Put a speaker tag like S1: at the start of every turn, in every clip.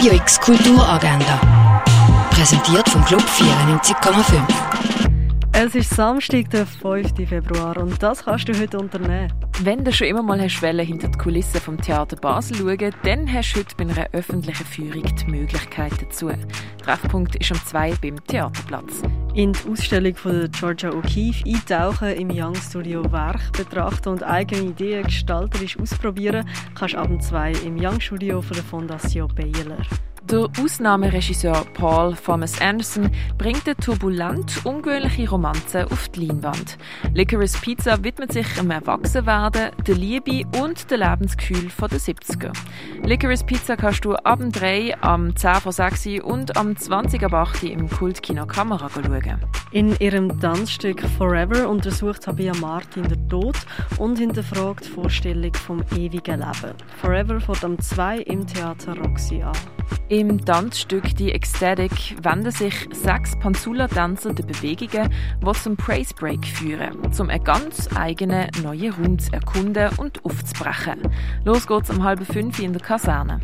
S1: Radio X Kulturagenda. Präsentiert vom Club 94,5.
S2: Es ist Samstag, der 5. Februar und das kannst du heute unternehmen.
S3: Wenn du schon immer mal hast hinter die Kulissen vom Theater Basel schauen, dann hast du heute bei einer öffentlichen Führung die Möglichkeit dazu. Treffpunkt ist um 2 beim Theaterplatz.
S2: In die Ausstellung von Georgia O'Keeffe eintauchen, im Young Studio Werk betrachten und eigene Ideen gestalterisch ausprobieren, kannst du ab 2 im Young Studio von der Fondation Baylor.
S3: Der Ausnahmeregisseur Paul Thomas Anderson bringt eine turbulent ungewöhnliche Romanze auf die Leinwand. Licorice Pizza widmet sich dem Erwachsenwerden, der Liebe und dem Lebensgefühl der 70er. Licorice Pizza kannst du ab 3, am 10 vor 6 und am 20 ab 8 im Kultkino Kamera schauen.
S2: In ihrem Tanzstück Forever untersucht Sabia Martin den Tod und hinterfragt die Vorstellung vom ewigen Leben. Forever fährt am 2 im Theater Roxy an.
S3: Im Tanzstück Die Ecstatic wenden sich sechs Panzula-Tänzer den Bewegungen, die zum Praise Break führen, um einen ganz eigenen neuen Raum zu erkunden und aufzubrechen. Los geht's um halb fünf in der Kaserne.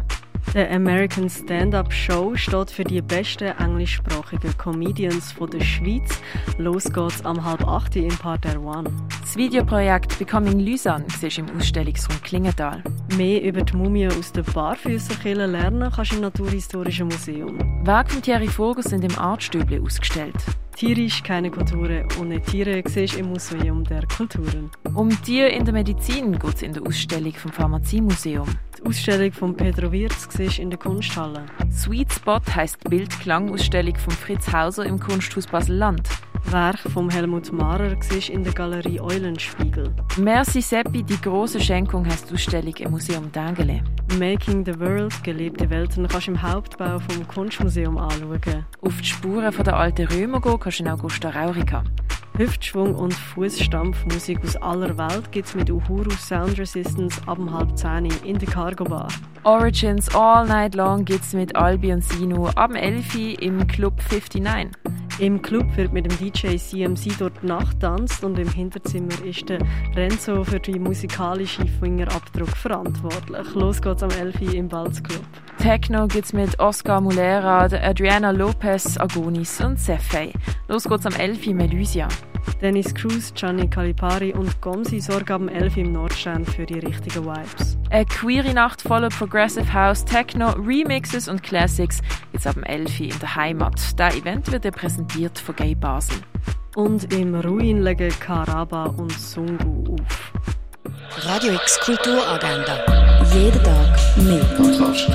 S2: Der American Stand-Up Show steht für die besten englischsprachigen Comedians von der Schweiz. Los geht's am halb acht im Parterre One.
S3: Das Videoprojekt Becoming Lysan siehst du im Ausstellungsraum Klingenthal.
S2: Mehr über die Mumie aus der Barfüsserkille lernen kannst du im Naturhistorischen Museum.
S3: Werke von Thierry Vogel sind im Artstübli ausgestellt.
S2: Tierisch keine Kulturen ohne Tiere siehst du im Museum der Kulturen.
S3: Um Tiere in der Medizin geht es in der Ausstellung vom Pharmaziemuseum.
S2: Ausstellung von Pedro Wirz in der Kunsthalle.
S3: Sweet Spot heisst die Bild-Klang-Ausstellung von Fritz Hauser im Kunsthaus Basel-Land.
S2: Werk von Helmut Mahrer in der Galerie Eulenspiegel.
S3: Merci Seppi, die große Schenkung die Ausstellung im Museum Dengele.
S2: Making the World, gelebte Welten, kannst du im Hauptbau vom Kunstmuseum anschauen.
S3: Auf die Spuren von der alten Römer gehen kannst du in Augusta Raurica.
S2: Hüftschwung und Fußstampfmusik aus aller Welt gibt es mit Uhuru Sound Resistance ab um halb zehn in der Cargo Bar.
S3: Origins All Night Long gibt es mit Albi und Sino ab 11 Uhr im Club 59.
S2: Im Club wird mit dem DJ CMC dort nachtanzt und im Hinterzimmer ist der Renzo für die musikalische Fingerabdruck verantwortlich. Los geht's am 11 Uhr im Balz Club.
S3: Techno gibt's mit Oscar Mulera, Adriana Lopez, Agonis und Sefei. Los geht's am 11 Uhr Melusia.
S2: Dennis Cruz, Gianni Calipari und Gomsi sorgen am 11 Uhr im Nordstern für die richtigen Vibes.
S3: Eine queere Nacht voller Progressive House, Techno, Remixes und Classics gibt's ab dem 11 Uhr in der Heimat. Das Event wird präsentiert von Gay Basel.
S2: Und im Ruin legen Karaba und Sungu auf.
S1: Radio X Kulturagenda. Jeden Tag mehr.
S4: Kontrast.